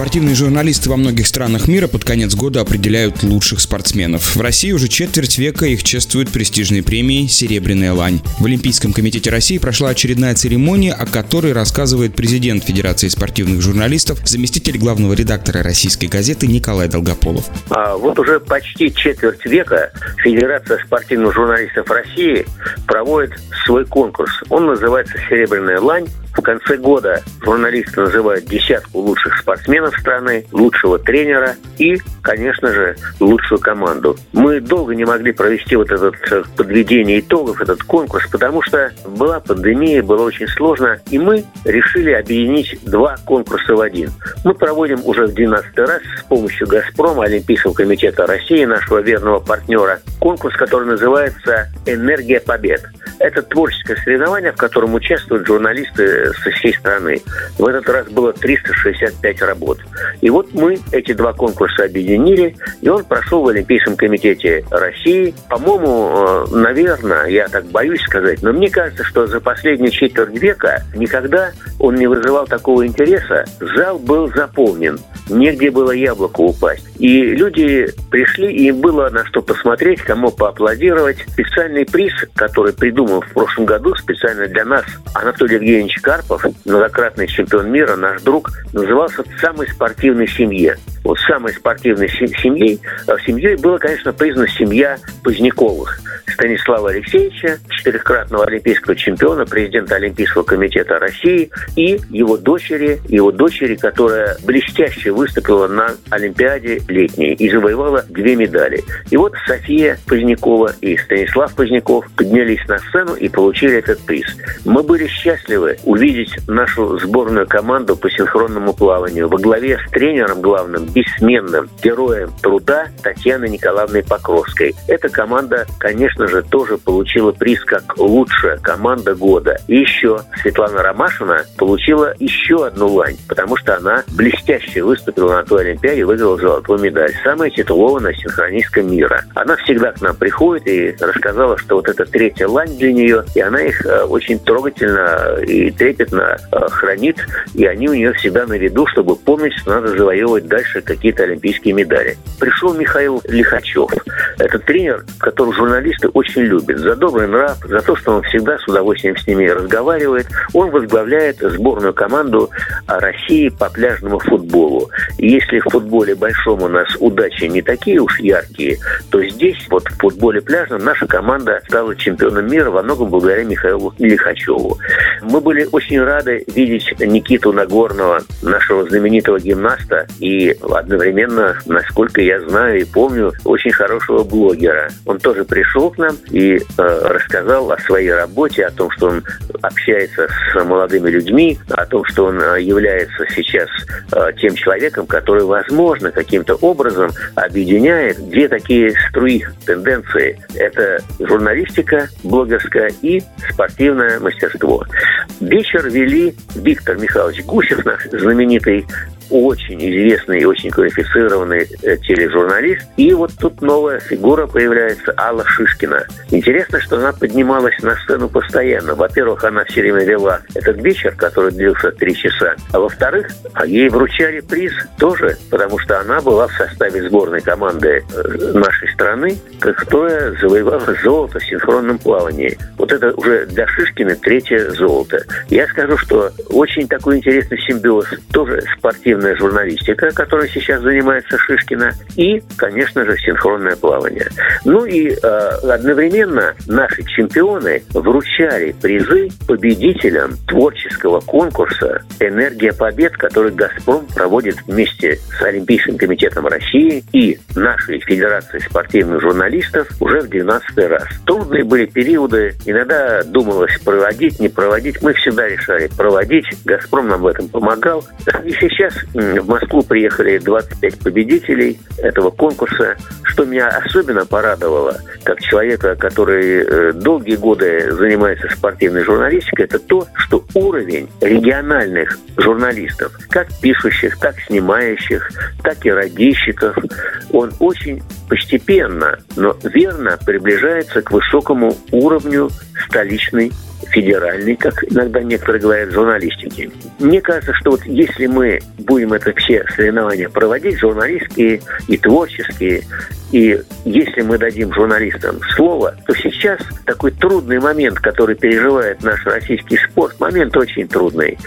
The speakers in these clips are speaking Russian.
Спортивные журналисты во многих странах мира под конец года определяют лучших спортсменов. В России уже четверть века их чествуют престижной премией «Серебряная лань». В Олимпийском комитете России прошла очередная церемония, о которой рассказывает президент Федерации спортивных журналистов, заместитель главного редактора российской газеты Николай Долгополов. А вот уже почти четверть века Федерация спортивных журналистов России проводит свой конкурс. Он называется «Серебряная лань». В конце года журналисты называют десятку лучших спортсменов страны, лучшего тренера и, конечно же, лучшую команду. Мы долго не могли провести вот это э, подведение итогов, этот конкурс, потому что была пандемия, было очень сложно, и мы решили объединить два конкурса в один. Мы проводим уже в 12 раз с помощью «Газпрома», Олимпийского комитета России, нашего верного партнера, конкурс, который называется «Энергия побед». Это творческое соревнование, в котором участвуют журналисты со всей страны. В этот раз было 365 работ. И вот мы эти два конкурса объединили, и он прошел в Олимпийском комитете России. По-моему, э, наверное, я так боюсь сказать, но мне кажется, что за последние четверть века никогда он не вызывал такого интереса. Зал был заполнен негде было яблоко упасть. И люди пришли, и им было на что посмотреть, кому поаплодировать. Специальный приз, который придумал в прошлом году специально для нас Анатолий Евгеньевич Карпов, многократный чемпион мира, наш друг, назывался «Самой спортивной семье». Вот самой спортивной семьей, э, семьей была, конечно, признана семья Поздняковых. Станислава Алексеевича, четырехкратного олимпийского чемпиона, президента Олимпийского комитета России, и его дочери, его дочери, которая блестяще выступила на Олимпиаде летней и завоевала две медали. И вот София Позднякова и Станислав Поздняков поднялись на сцену и получили этот приз. Мы были счастливы увидеть нашу сборную команду по синхронному плаванию во главе с тренером главным, бессменным героем труда Татьяной Николаевной Покровской. Эта команда, конечно же, тоже получила приз как лучшая команда года. И еще Светлана Ромашина получила еще одну лань, потому что она блестяще выступила выступила на той Олимпиаде и выиграла золотую медаль. Самая титулованная синхронистка мира. Она всегда к нам приходит и рассказала, что вот это третья лань для нее, и она их э, очень трогательно и трепетно э, хранит, и они у нее всегда на виду, чтобы помнить, что надо завоевывать дальше какие-то олимпийские медали. Пришел Михаил Лихачев. Это тренер, которого журналисты очень любят. За добрый нрав, за то, что он всегда с удовольствием с ними разговаривает. Он возглавляет сборную команду России по пляжному футболу. Если в футболе большом у нас удачи не такие уж яркие, то здесь, вот в футболе пляжном, наша команда стала чемпионом мира во многом благодаря Михаилу Лихачеву. Мы были очень рады видеть Никиту Нагорного, нашего знаменитого гимнаста, и одновременно, насколько я знаю и помню, очень хорошего блогера. Он тоже пришел к нам и э, рассказал о своей работе, о том, что он общается с молодыми людьми, о том, что он э, является сейчас э, тем человеком, который, возможно, каким-то образом объединяет две такие струи тенденции. Это журналистика блогерская и спортивное мастерство. Вечер вели Виктор Михайлович Гусев, наш знаменитый очень известный и очень квалифицированный э, тележурналист. И вот тут новая фигура появляется, Алла Шишкина. Интересно, что она поднималась на сцену постоянно. Во-первых, она все время вела этот вечер, который длился три часа. А во-вторых, а ей вручали приз тоже, потому что она была в составе сборной команды э, нашей страны, которая завоевала золото в синхронном плавании. Вот это уже для Шишкина третье золото. Я скажу, что очень такой интересный симбиоз. Тоже спортивный спортивная журналистика, которой сейчас занимается Шишкина, и, конечно же, синхронное плавание. Ну и э, одновременно наши чемпионы вручали призы победителям творческого конкурса «Энергия побед», который «Газпром» проводит вместе с Олимпийским комитетом России и нашей Федерацией спортивных журналистов уже в 12 раз. Трудные были периоды, иногда думалось проводить, не проводить. Мы всегда решали проводить. «Газпром» нам в этом помогал. И сейчас в Москву приехали 25 победителей этого конкурса. Что меня особенно порадовало, как человека, который э, долгие годы занимается спортивной журналистикой, это то, что уровень региональных журналистов, как пишущих, так снимающих, так и радищиков, он очень постепенно, но верно приближается к высокому уровню столичной федеральной, как иногда некоторые говорят, журналистики. Мне кажется, что вот если мы будем это все соревнования проводить, журналистские и творческие, и если мы дадим журналистам слово, то сейчас такой трудный момент, который переживает наш российский спорт, момент очень трудный.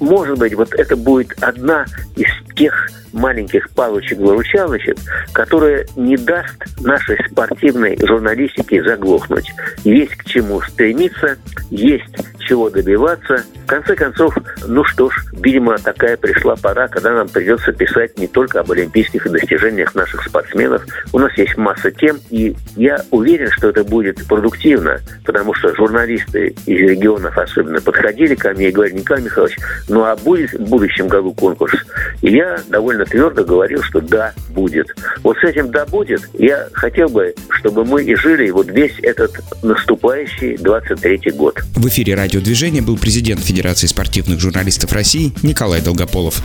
Может быть, вот это будет одна из тех маленьких палочек-выручалочек, которая не даст нашей спортивной журналистике заглохнуть. Есть к чему стремиться, есть чего добиваться. В конце концов, ну что ж, видимо, такая пришла пора, когда нам придется писать не только об олимпийских достижениях наших спортсменов. У нас есть масса тем, и я уверен, что это будет продуктивно, потому что журналисты из регионов особенно подходили ко мне и говорили, Николай Михайлович, ну а будет в будущем году конкурс? И я довольно твердо говорил, что да, будет. Вот с этим да будет, я хотел бы, чтобы мы и жили вот весь этот наступающий 23 год. В эфире радиодвижения был президент Федерации спортивных журналистов России Николай Долгополов.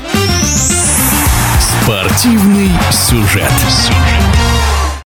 Спортивный сюжет.